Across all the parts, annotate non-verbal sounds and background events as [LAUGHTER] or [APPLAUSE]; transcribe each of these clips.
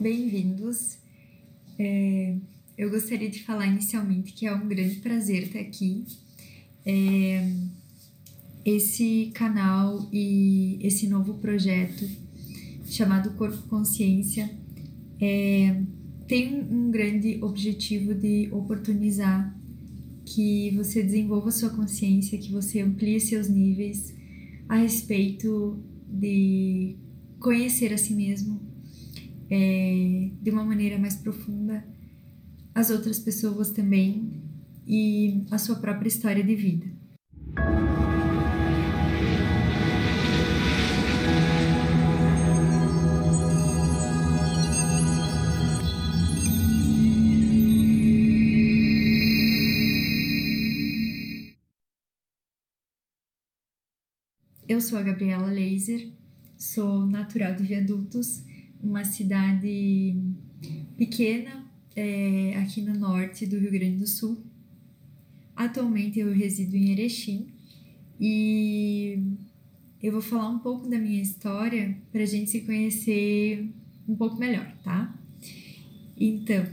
bem-vindos. É, eu gostaria de falar inicialmente que é um grande prazer estar aqui. É, esse canal e esse novo projeto chamado Corpo Consciência é, tem um grande objetivo de oportunizar que você desenvolva sua consciência, que você amplie seus níveis a respeito de conhecer a si mesmo é, de uma maneira mais profunda, as outras pessoas também e a sua própria história de vida. Eu sou a Gabriela Laser, sou natural de Viadutos, uma cidade pequena é, aqui no norte do Rio Grande do Sul. Atualmente eu resido em Erechim e eu vou falar um pouco da minha história para a gente se conhecer um pouco melhor, tá? Então,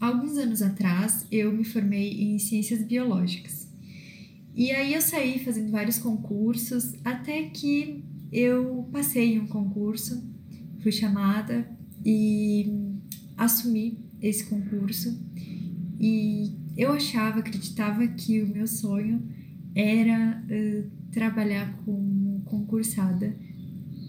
alguns anos atrás eu me formei em ciências biológicas. E aí eu saí fazendo vários concursos até que eu passei em um concurso, fui chamada e assumi esse concurso. E eu achava, acreditava que o meu sonho era uh, trabalhar como concursada,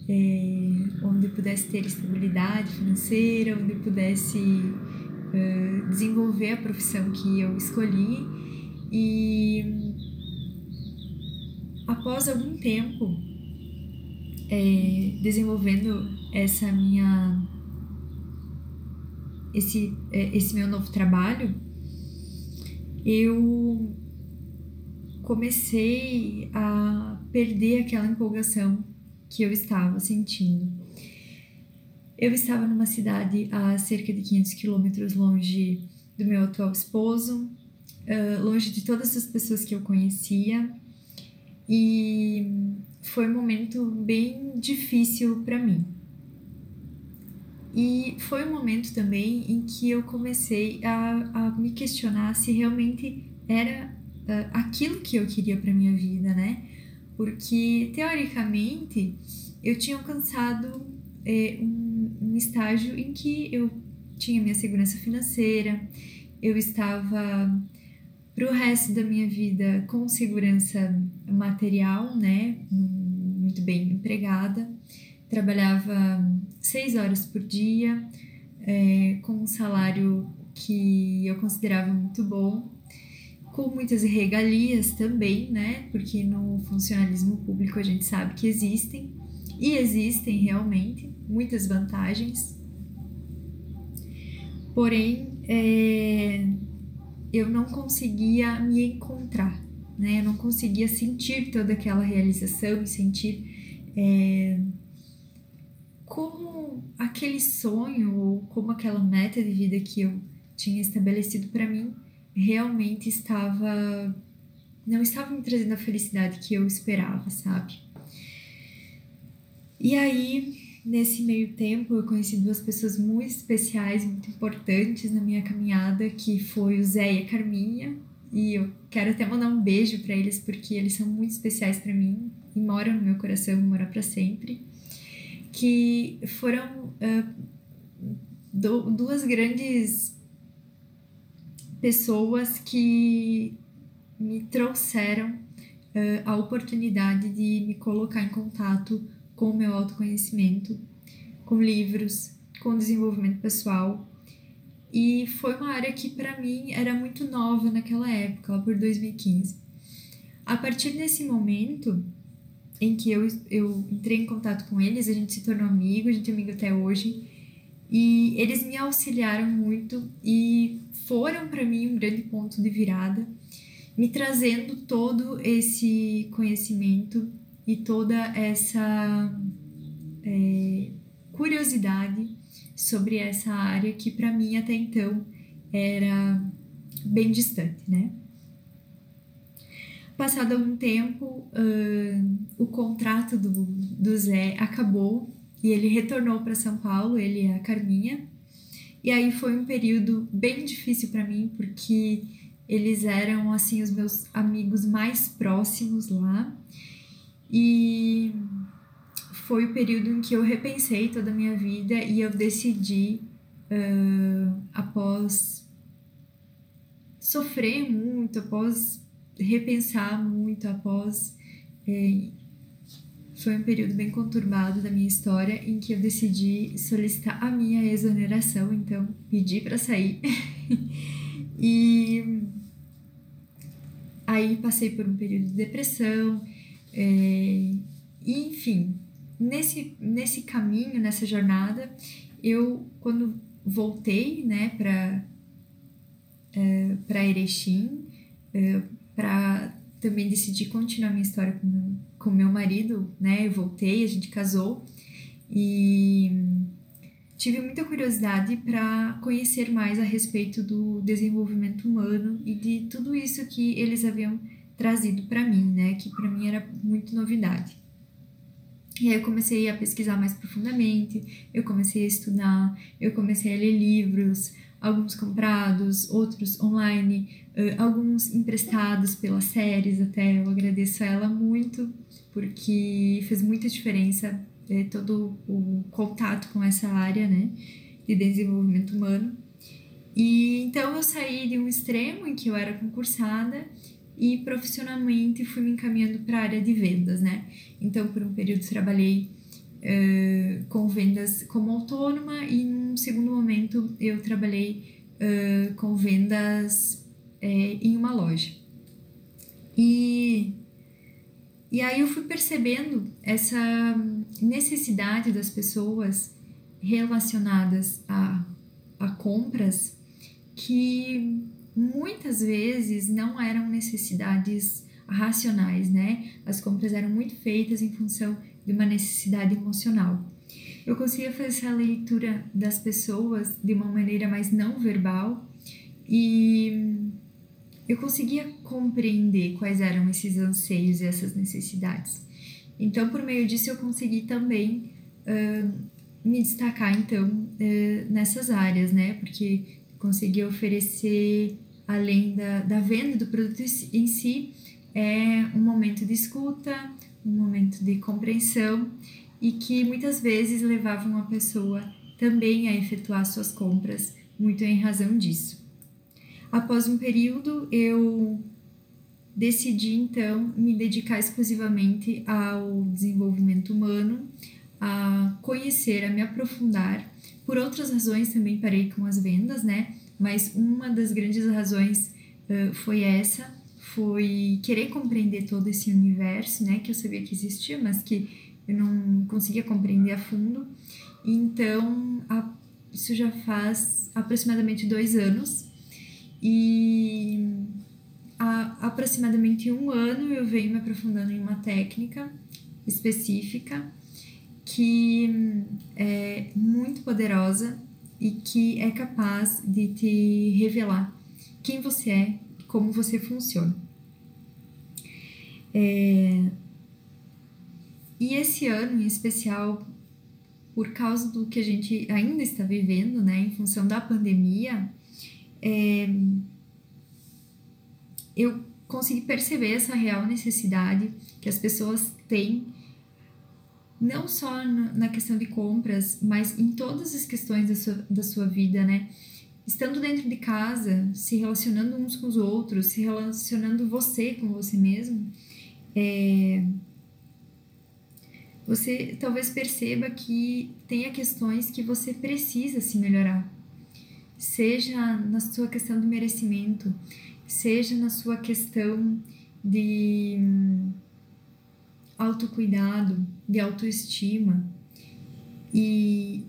é, onde pudesse ter estabilidade financeira, onde pudesse uh, desenvolver a profissão que eu escolhi e após algum tempo é, desenvolvendo essa minha esse é, esse meu novo trabalho eu comecei a perder aquela empolgação que eu estava sentindo. Eu estava numa cidade a cerca de 500 quilômetros longe do meu atual esposo, longe de todas as pessoas que eu conhecia, e foi um momento bem difícil para mim. E foi um momento também em que eu comecei a, a me questionar se realmente era uh, aquilo que eu queria para minha vida, né? Porque teoricamente eu tinha alcançado é, um, um estágio em que eu tinha minha segurança financeira, eu estava para o resto da minha vida com segurança material, né? Muito bem empregada. Trabalhava seis horas por dia, é, com um salário que eu considerava muito bom, com muitas regalias também, né? Porque no funcionalismo público a gente sabe que existem, e existem realmente muitas vantagens. Porém, é, eu não conseguia me encontrar, né? Eu não conseguia sentir toda aquela realização e sentir é, como aquele sonho ou como aquela meta de vida que eu tinha estabelecido para mim realmente estava não estava me trazendo a felicidade que eu esperava, sabe? E aí Nesse meio tempo, eu conheci duas pessoas muito especiais, muito importantes na minha caminhada, que foi o Zé e a Carminha. E eu quero até mandar um beijo para eles porque eles são muito especiais para mim e moram no meu coração, vão morar para sempre. Que foram uh, do, duas grandes pessoas que me trouxeram uh, a oportunidade de me colocar em contato com o meu autoconhecimento, com livros, com desenvolvimento pessoal. E foi uma área que para mim era muito nova naquela época, lá por 2015. A partir desse momento em que eu, eu entrei em contato com eles, a gente se tornou amigo, a gente é amigo até hoje. E eles me auxiliaram muito e foram para mim um grande ponto de virada, me trazendo todo esse conhecimento e toda essa é, curiosidade sobre essa área que para mim até então era bem distante, né? Passado algum tempo, uh, o contrato do, do Zé acabou e ele retornou para São Paulo, ele e a Carminha. E aí foi um período bem difícil para mim, porque eles eram assim os meus amigos mais próximos lá. E foi o período em que eu repensei toda a minha vida e eu decidi, uh, após sofrer muito, após repensar muito, após. É, foi um período bem conturbado da minha história em que eu decidi solicitar a minha exoneração, então pedi para sair. [LAUGHS] e aí passei por um período de depressão, é, e enfim, nesse, nesse caminho, nessa jornada, eu, quando voltei, né, para é, Erechim, é, para também decidir continuar minha história com, com meu marido, né, eu voltei, a gente casou. E tive muita curiosidade para conhecer mais a respeito do desenvolvimento humano e de tudo isso que eles haviam trazido para mim, né, que para mim era muito novidade. E aí eu comecei a pesquisar mais profundamente, eu comecei a estudar, eu comecei a ler livros, alguns comprados, outros online, uh, alguns emprestados pelas séries até. Eu agradeço a ela muito, porque fez muita diferença é, todo o contato com essa área, né, de desenvolvimento humano. E então eu saí de um extremo em que eu era concursada e profissionalmente fui me encaminhando para a área de vendas, né? Então, por um período trabalhei uh, com vendas como autônoma e num segundo momento eu trabalhei uh, com vendas uh, em uma loja. E, e aí eu fui percebendo essa necessidade das pessoas relacionadas a, a compras que muitas vezes não eram necessidades racionais, né? As compras eram muito feitas em função de uma necessidade emocional. Eu conseguia fazer essa leitura das pessoas de uma maneira mais não verbal e eu conseguia compreender quais eram esses anseios e essas necessidades. Então, por meio disso, eu consegui também uh, me destacar, então, uh, nessas áreas, né? Porque consegui oferecer além da, da venda do produto em si, é um momento de escuta, um momento de compreensão e que muitas vezes levavam a pessoa também a efetuar suas compras, muito em razão disso. Após um período, eu decidi então me dedicar exclusivamente ao desenvolvimento humano, a conhecer, a me aprofundar. Por outras razões também parei com as vendas, né? mas uma das grandes razões uh, foi essa, foi querer compreender todo esse universo, né, que eu sabia que existia, mas que eu não conseguia compreender a fundo. Então, a, isso já faz aproximadamente dois anos e há aproximadamente um ano eu venho me aprofundando em uma técnica específica que é muito poderosa e que é capaz de te revelar quem você é como você funciona. É... E esse ano em especial, por causa do que a gente ainda está vivendo, né, em função da pandemia, é... eu consegui perceber essa real necessidade que as pessoas têm não só na questão de compras, mas em todas as questões da sua, da sua vida, né? Estando dentro de casa, se relacionando uns com os outros, se relacionando você com você mesmo, é... você talvez perceba que tenha questões que você precisa se melhorar. Seja na sua questão de merecimento, seja na sua questão de autocuidado, de autoestima. E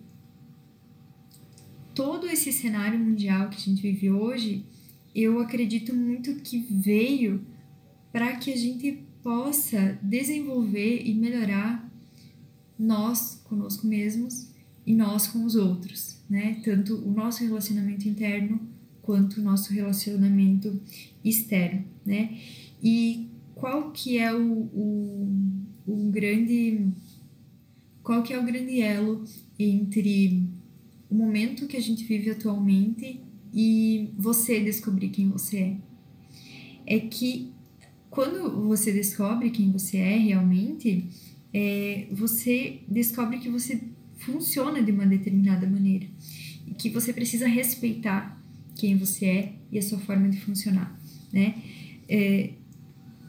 todo esse cenário mundial que a gente vive hoje, eu acredito muito que veio para que a gente possa desenvolver e melhorar nós conosco mesmos e nós com os outros, né? Tanto o nosso relacionamento interno quanto o nosso relacionamento externo, né? E qual que é o, o, o grande qual que é o grande elo entre o momento que a gente vive atualmente e você descobrir quem você é. É que quando você descobre quem você é realmente, é, você descobre que você funciona de uma determinada maneira e que você precisa respeitar quem você é e a sua forma de funcionar, né? É,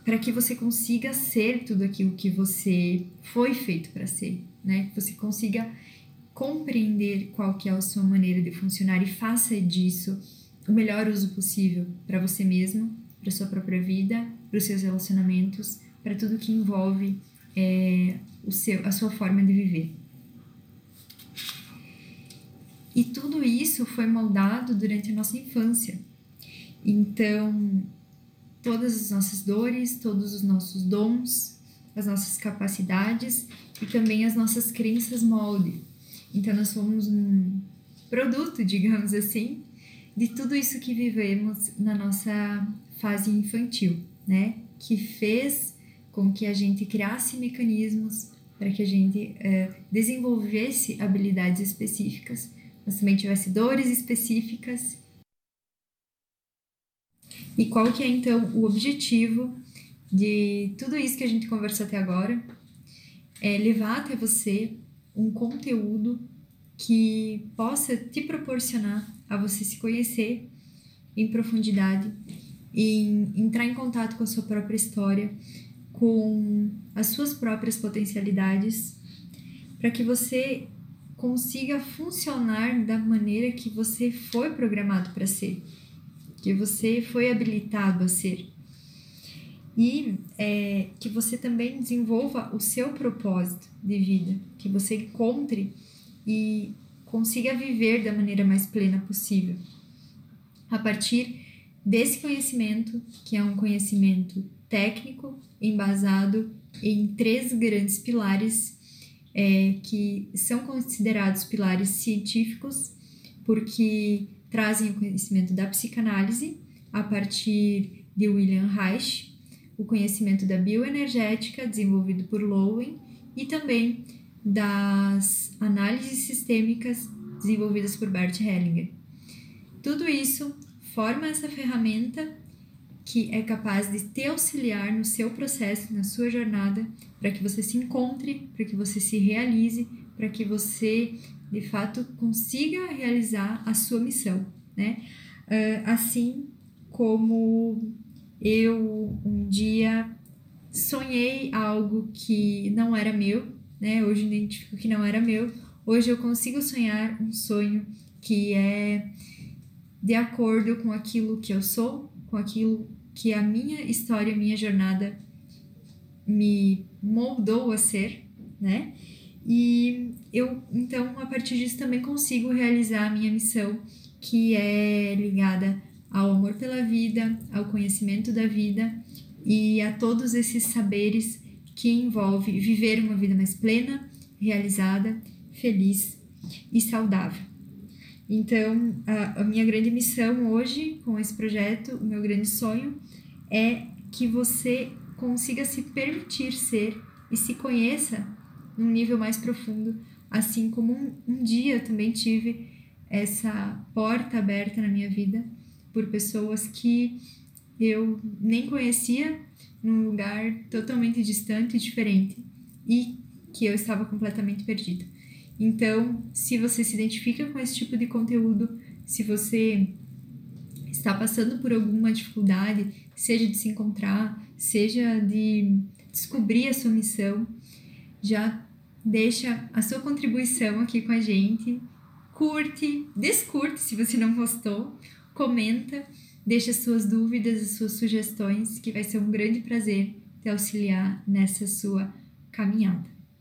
para que você consiga ser tudo aquilo que você foi feito para ser, né? Que você consiga compreender qual que é a sua maneira de funcionar e faça disso o melhor uso possível para você mesmo, para sua própria vida, para os seus relacionamentos, para tudo que envolve é, o seu, a sua forma de viver. E tudo isso foi moldado durante a nossa infância. Então, todas as nossas dores, todos os nossos dons, as nossas capacidades e também as nossas crenças molde. Então, nós somos um produto, [LAUGHS] digamos assim, de tudo isso que vivemos na nossa fase infantil, né? Que fez com que a gente criasse mecanismos para que a gente é, desenvolvesse habilidades específicas, mas também tivesse dores específicas. E qual que é então o objetivo de tudo isso que a gente conversou até agora? É levar até você um conteúdo que possa te proporcionar a você se conhecer em profundidade, em entrar em contato com a sua própria história, com as suas próprias potencialidades, para que você consiga funcionar da maneira que você foi programado para ser, que você foi habilitado a ser. E é, que você também desenvolva o seu propósito de vida, que você encontre e consiga viver da maneira mais plena possível. A partir desse conhecimento, que é um conhecimento técnico, embasado em três grandes pilares é, que são considerados pilares científicos, porque trazem o conhecimento da psicanálise a partir de William Reich, o conhecimento da bioenergética desenvolvido por Lowen e também das análises sistêmicas desenvolvidas por Bert Hellinger. Tudo isso forma essa ferramenta que é capaz de te auxiliar no seu processo, na sua jornada, para que você se encontre, para que você se realize, para que você de fato consiga realizar a sua missão, né? Uh, assim como eu um dia sonhei algo que não era meu, né? Hoje identifico que não era meu. Hoje eu consigo sonhar um sonho que é de acordo com aquilo que eu sou, com aquilo que a minha história, minha jornada me moldou a ser, né? E eu, então, a partir disso também consigo realizar a minha missão, que é ligada ao amor pela vida, ao conhecimento da vida e a todos esses saberes que envolve viver uma vida mais plena, realizada, feliz e saudável. Então, a, a minha grande missão hoje com esse projeto, o meu grande sonho é que você consiga se permitir ser e se conheça num nível mais profundo, assim como um, um dia eu também tive essa porta aberta na minha vida por pessoas que eu nem conhecia num lugar totalmente distante e diferente e que eu estava completamente perdida. Então, se você se identifica com esse tipo de conteúdo, se você está passando por alguma dificuldade, seja de se encontrar, seja de descobrir a sua missão, já deixa a sua contribuição aqui com a gente, curte, descurte se você não gostou, comenta, deixa suas dúvidas suas sugestões, que vai ser um grande prazer te auxiliar nessa sua caminhada.